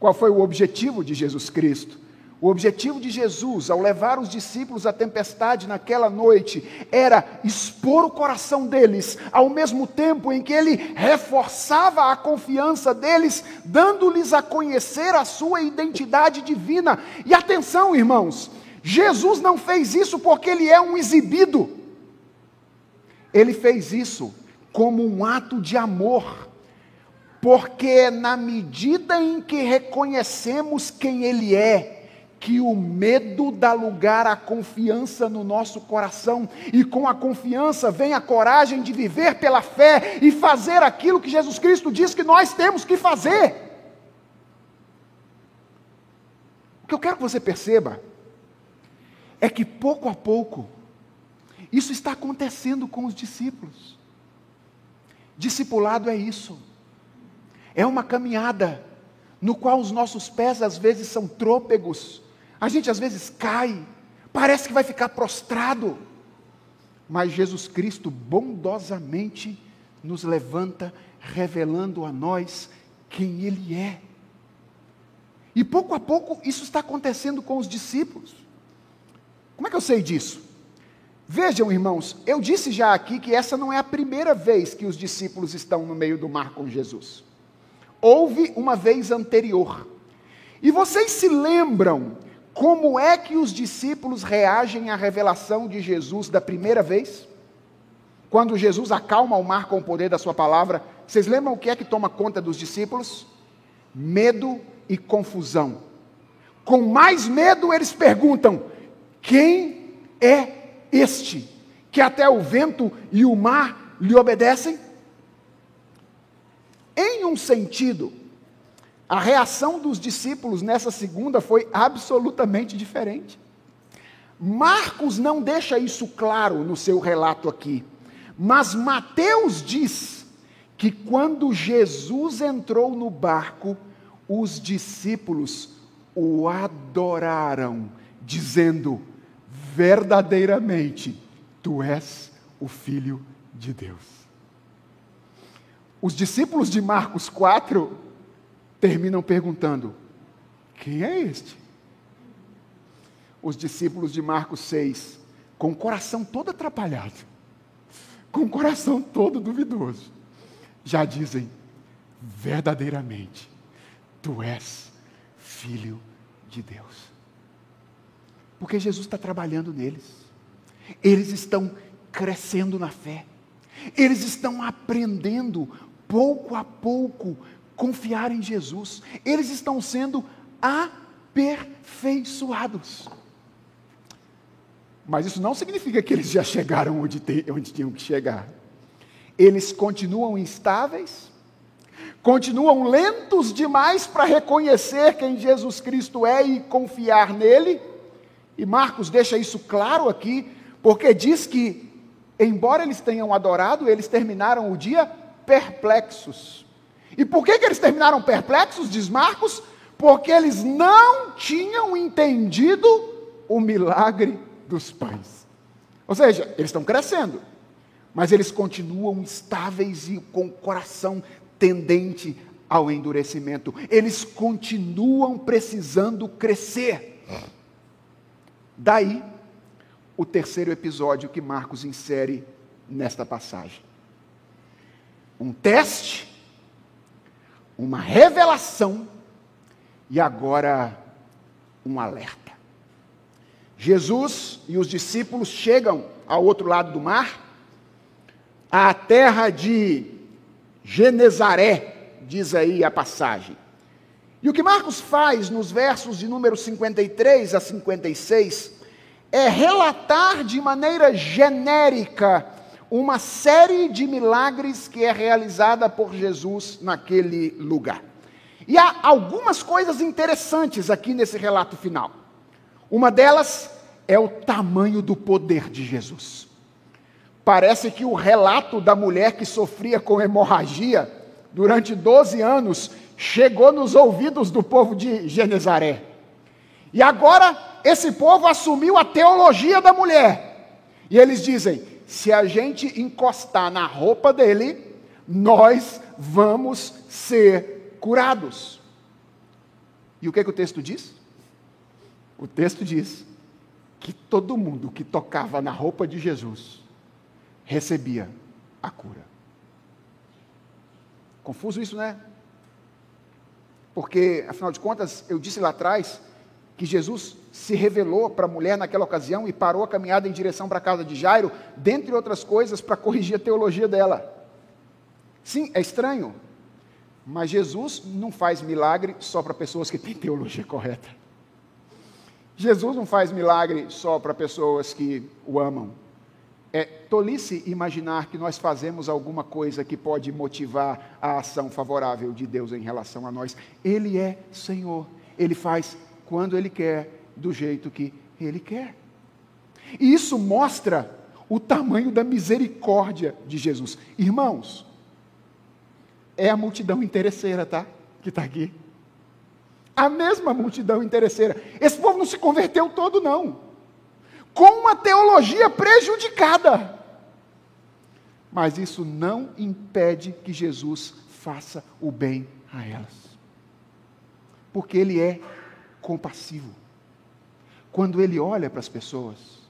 Qual foi o objetivo de Jesus Cristo? O objetivo de Jesus, ao levar os discípulos à tempestade naquela noite, era expor o coração deles, ao mesmo tempo em que ele reforçava a confiança deles, dando-lhes a conhecer a sua identidade divina. E atenção, irmãos, Jesus não fez isso porque ele é um exibido. Ele fez isso como um ato de amor, porque na medida em que reconhecemos quem Ele é, que o medo dá lugar à confiança no nosso coração, e com a confiança vem a coragem de viver pela fé e fazer aquilo que Jesus Cristo diz que nós temos que fazer. O que eu quero que você perceba é que pouco a pouco, isso está acontecendo com os discípulos. Discipulado é isso. É uma caminhada no qual os nossos pés às vezes são trôpegos. A gente às vezes cai, parece que vai ficar prostrado. Mas Jesus Cristo bondosamente nos levanta, revelando a nós quem Ele é. E pouco a pouco isso está acontecendo com os discípulos. Como é que eu sei disso? Vejam, irmãos, eu disse já aqui que essa não é a primeira vez que os discípulos estão no meio do mar com Jesus. Houve uma vez anterior. E vocês se lembram como é que os discípulos reagem à revelação de Jesus da primeira vez? Quando Jesus acalma o mar com o poder da sua palavra, vocês lembram o que é que toma conta dos discípulos? Medo e confusão. Com mais medo, eles perguntam: quem é este, que até o vento e o mar lhe obedecem? Em um sentido, a reação dos discípulos nessa segunda foi absolutamente diferente. Marcos não deixa isso claro no seu relato aqui, mas Mateus diz que quando Jesus entrou no barco, os discípulos o adoraram, dizendo: verdadeiramente tu és o Filho de Deus. Os discípulos de Marcos 4 terminam perguntando: quem é este? Os discípulos de Marcos 6, com o coração todo atrapalhado, com o coração todo duvidoso, já dizem: verdadeiramente, tu és filho de Deus. Porque Jesus está trabalhando neles. Eles estão crescendo na fé. Eles estão aprendendo, pouco a pouco, confiar em Jesus. Eles estão sendo aperfeiçoados. Mas isso não significa que eles já chegaram onde, te, onde tinham que chegar. Eles continuam instáveis, continuam lentos demais para reconhecer quem Jesus Cristo é e confiar nele. E Marcos deixa isso claro aqui, porque diz que, embora eles tenham adorado, eles terminaram o dia perplexos. E por que, que eles terminaram perplexos, diz Marcos? Porque eles não tinham entendido o milagre dos pães. Ou seja, eles estão crescendo, mas eles continuam estáveis e com o coração tendente ao endurecimento. Eles continuam precisando crescer. Daí, o terceiro episódio que Marcos insere nesta passagem. Um teste, uma revelação e agora um alerta. Jesus e os discípulos chegam ao outro lado do mar, à terra de Genezaré, diz aí a passagem. E o que Marcos faz nos versos de número 53 a 56 é relatar de maneira genérica uma série de milagres que é realizada por Jesus naquele lugar. E há algumas coisas interessantes aqui nesse relato final. Uma delas é o tamanho do poder de Jesus. Parece que o relato da mulher que sofria com hemorragia durante 12 anos chegou nos ouvidos do povo de Genezaré. E agora esse povo assumiu a teologia da mulher. E eles dizem: se a gente encostar na roupa dele, nós vamos ser curados. E o que, é que o texto diz? O texto diz que todo mundo que tocava na roupa de Jesus recebia a cura. Confuso isso, né? Porque, afinal de contas, eu disse lá atrás que Jesus se revelou para a mulher naquela ocasião e parou a caminhada em direção para a casa de Jairo, dentre outras coisas, para corrigir a teologia dela. Sim, é estranho, mas Jesus não faz milagre só para pessoas que têm teologia correta. Jesus não faz milagre só para pessoas que o amam. É tolice imaginar que nós fazemos alguma coisa que pode motivar a ação favorável de Deus em relação a nós. Ele é Senhor, Ele faz quando Ele quer, do jeito que Ele quer. E isso mostra o tamanho da misericórdia de Jesus. Irmãos, é a multidão interesseira, tá? Que está aqui. A mesma multidão interesseira. Esse povo não se converteu todo, não. Com uma teologia prejudicada. Mas isso não impede que Jesus faça o bem a elas. Porque Ele é compassivo. Quando ele olha para as pessoas,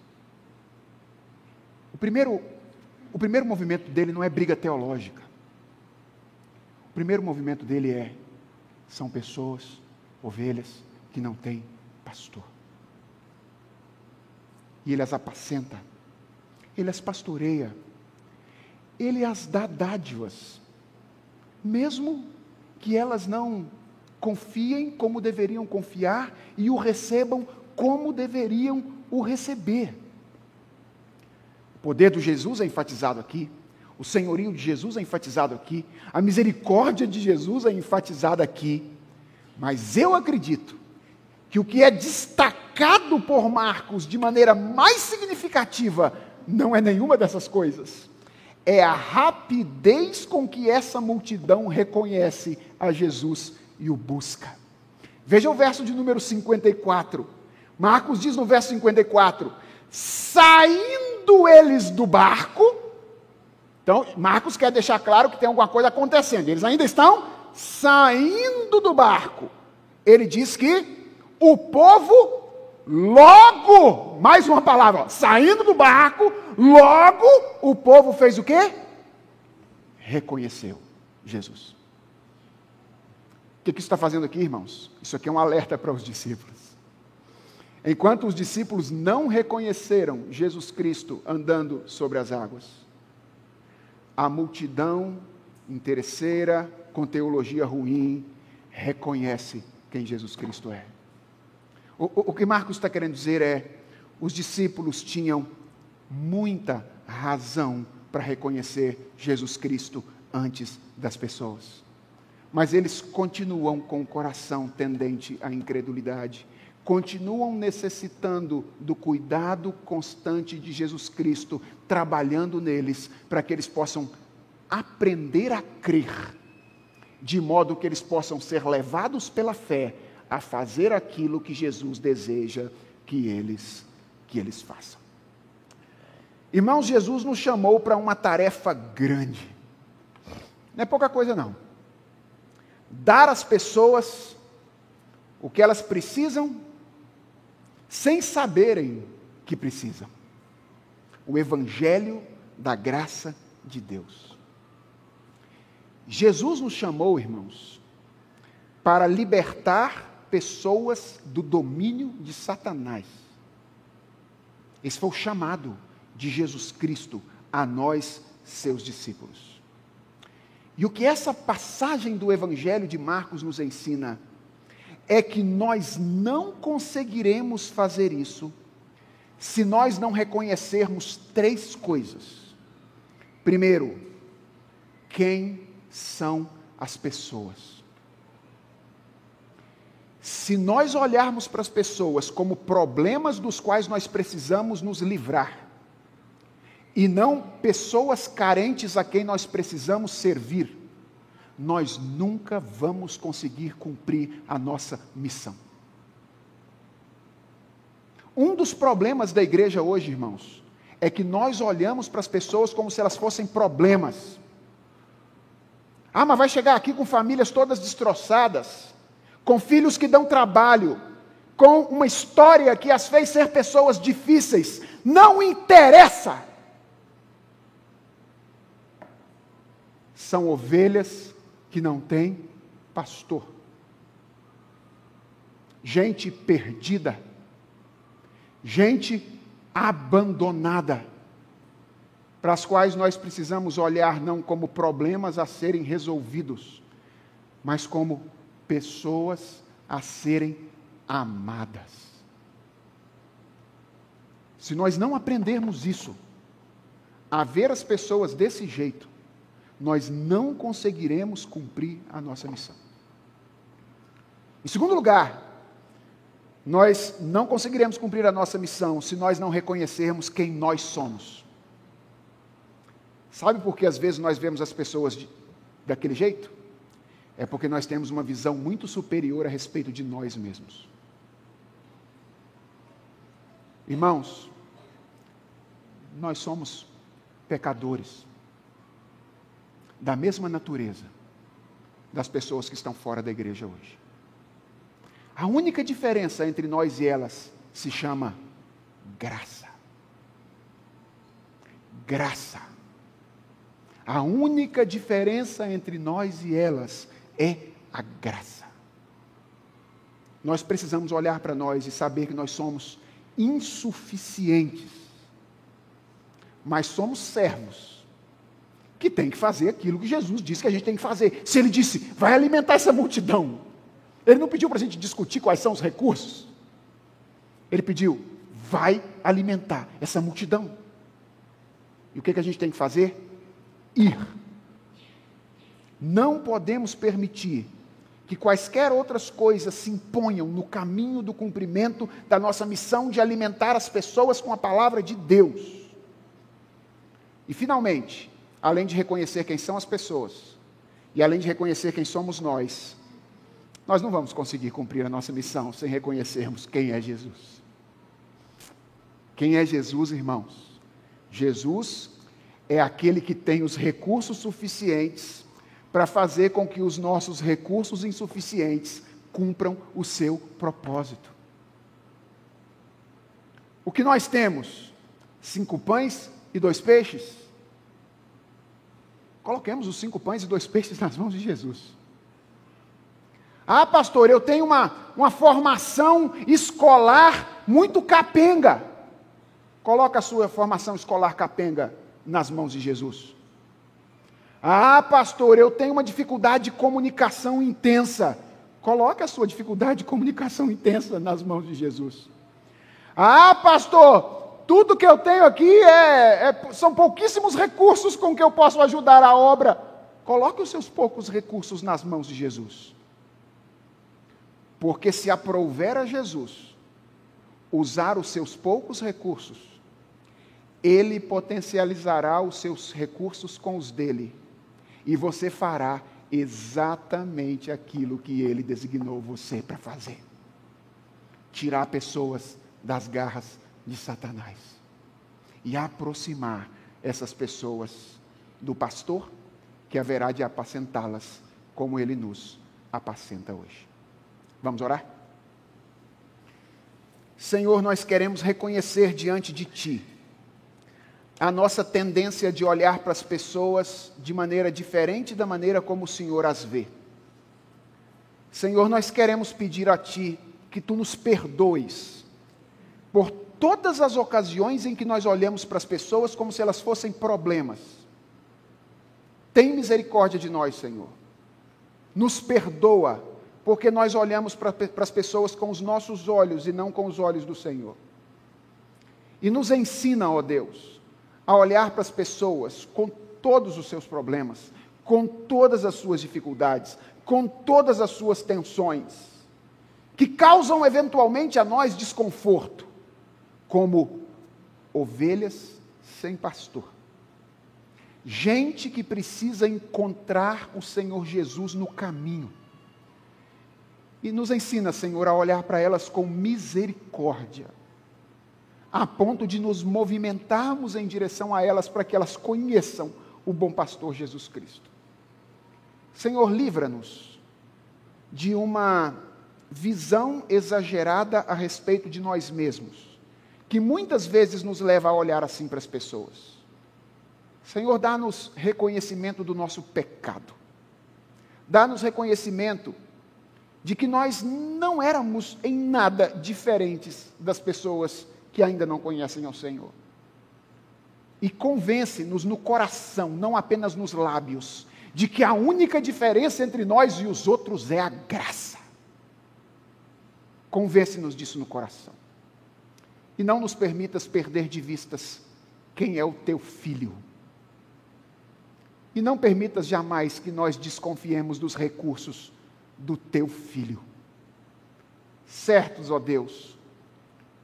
o primeiro, o primeiro movimento dele não é briga teológica. O primeiro movimento dele é: são pessoas, ovelhas, que não têm pastor. E ele as apacenta, ele as pastoreia, ele as dá dádivas, mesmo que elas não confiem como deveriam confiar e o recebam como deveriam o receber. O poder de Jesus é enfatizado aqui, o senhorio de Jesus é enfatizado aqui, a misericórdia de Jesus é enfatizada aqui, mas eu acredito que o que é destacado por Marcos de maneira mais significativa não é nenhuma dessas coisas. É a rapidez com que essa multidão reconhece a Jesus e o busca. Veja o verso de número 54. Marcos diz no verso 54: saindo eles do barco. Então, Marcos quer deixar claro que tem alguma coisa acontecendo. Eles ainda estão saindo do barco. Ele diz que o povo logo, mais uma palavra, saindo do barco, logo o povo fez o quê? Reconheceu Jesus. O que, isso está fazendo aqui, irmãos? Isso aqui é um alerta para os discípulos. Enquanto os discípulos não reconheceram Jesus Cristo andando sobre as águas, a multidão interesseira, com teologia ruim, reconhece quem Jesus Cristo é. O, o, o que Marcos está querendo dizer é: os discípulos tinham muita razão para reconhecer Jesus Cristo antes das pessoas. Mas eles continuam com o coração tendente à incredulidade, continuam necessitando do cuidado constante de Jesus Cristo, trabalhando neles, para que eles possam aprender a crer, de modo que eles possam ser levados pela fé a fazer aquilo que Jesus deseja que eles que eles façam. Irmãos, Jesus nos chamou para uma tarefa grande. Não é pouca coisa, não. Dar às pessoas o que elas precisam, sem saberem que precisam. O Evangelho da graça de Deus. Jesus nos chamou, irmãos, para libertar pessoas do domínio de Satanás. Esse foi o chamado de Jesus Cristo a nós, seus discípulos. E o que essa passagem do Evangelho de Marcos nos ensina é que nós não conseguiremos fazer isso se nós não reconhecermos três coisas. Primeiro, quem são as pessoas? Se nós olharmos para as pessoas como problemas dos quais nós precisamos nos livrar, e não pessoas carentes a quem nós precisamos servir, nós nunca vamos conseguir cumprir a nossa missão. Um dos problemas da igreja hoje, irmãos, é que nós olhamos para as pessoas como se elas fossem problemas. Ah, mas vai chegar aqui com famílias todas destroçadas, com filhos que dão trabalho, com uma história que as fez ser pessoas difíceis. Não interessa. são ovelhas que não têm pastor. Gente perdida, gente abandonada, para as quais nós precisamos olhar não como problemas a serem resolvidos, mas como pessoas a serem amadas. Se nós não aprendermos isso, a ver as pessoas desse jeito, nós não conseguiremos cumprir a nossa missão. Em segundo lugar, nós não conseguiremos cumprir a nossa missão se nós não reconhecermos quem nós somos. Sabe por que às vezes nós vemos as pessoas de, daquele jeito? É porque nós temos uma visão muito superior a respeito de nós mesmos. Irmãos, nós somos pecadores da mesma natureza das pessoas que estão fora da igreja hoje. A única diferença entre nós e elas se chama graça. Graça. A única diferença entre nós e elas é a graça. Nós precisamos olhar para nós e saber que nós somos insuficientes, mas somos servos que tem que fazer aquilo que Jesus disse que a gente tem que fazer. Se ele disse, vai alimentar essa multidão, ele não pediu para a gente discutir quais são os recursos. Ele pediu, vai alimentar essa multidão. E o que, que a gente tem que fazer? Ir. Não podemos permitir que quaisquer outras coisas se imponham no caminho do cumprimento da nossa missão de alimentar as pessoas com a palavra de Deus. E, finalmente, além de reconhecer quem são as pessoas e além de reconhecer quem somos nós, nós não vamos conseguir cumprir a nossa missão sem reconhecermos quem é Jesus. Quem é Jesus, irmãos? Jesus é aquele que tem os recursos suficientes para fazer com que os nossos recursos insuficientes cumpram o seu propósito. O que nós temos? Cinco pães e dois peixes? Coloquemos os cinco pães e dois peixes nas mãos de Jesus. Ah, pastor, eu tenho uma, uma formação escolar muito capenga. Coloca a sua formação escolar capenga nas mãos de Jesus. Ah, pastor, eu tenho uma dificuldade de comunicação intensa. Coloca a sua dificuldade de comunicação intensa nas mãos de Jesus. Ah, pastor, tudo que eu tenho aqui é, é, são pouquíssimos recursos com que eu posso ajudar a obra. Coloque os seus poucos recursos nas mãos de Jesus. Porque se aprouver a Jesus usar os seus poucos recursos, ele potencializará os seus recursos com os dele. E você fará exatamente aquilo que ele designou você para fazer: tirar pessoas das garras de Satanás e aproximar essas pessoas do pastor que haverá de apacentá-las como ele nos apacenta hoje. Vamos orar? Senhor, nós queremos reconhecer diante de Ti a nossa tendência de olhar para as pessoas de maneira diferente da maneira como o Senhor as vê. Senhor, nós queremos pedir a Ti que Tu nos perdoes por todas as ocasiões em que nós olhamos para as pessoas como se elas fossem problemas. Tem misericórdia de nós, Senhor. Nos perdoa, porque nós olhamos para, para as pessoas com os nossos olhos e não com os olhos do Senhor. E nos ensina, ó Deus, a olhar para as pessoas com todos os seus problemas, com todas as suas dificuldades, com todas as suas tensões, que causam eventualmente a nós desconforto, como ovelhas sem pastor. Gente que precisa encontrar o Senhor Jesus no caminho. E nos ensina, Senhor, a olhar para elas com misericórdia a ponto de nos movimentarmos em direção a elas para que elas conheçam o bom pastor Jesus Cristo. Senhor, livra-nos de uma visão exagerada a respeito de nós mesmos, que muitas vezes nos leva a olhar assim para as pessoas. Senhor, dá-nos reconhecimento do nosso pecado. Dá-nos reconhecimento de que nós não éramos em nada diferentes das pessoas que ainda não conhecem ao Senhor. E convence-nos no coração, não apenas nos lábios, de que a única diferença entre nós e os outros é a graça. Convence-nos disso no coração. E não nos permitas perder de vistas quem é o teu filho. E não permitas jamais que nós desconfiemos dos recursos do teu filho. Certos, ó Deus,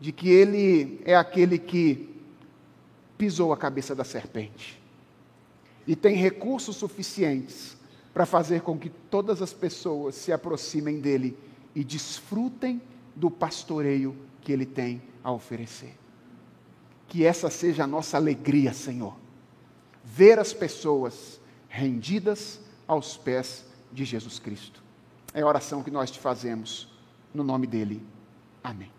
de que ele é aquele que pisou a cabeça da serpente e tem recursos suficientes para fazer com que todas as pessoas se aproximem dele e desfrutem do pastoreio que ele tem a oferecer. Que essa seja a nossa alegria, Senhor. Ver as pessoas rendidas aos pés de Jesus Cristo. É a oração que nós te fazemos, no nome dele. Amém.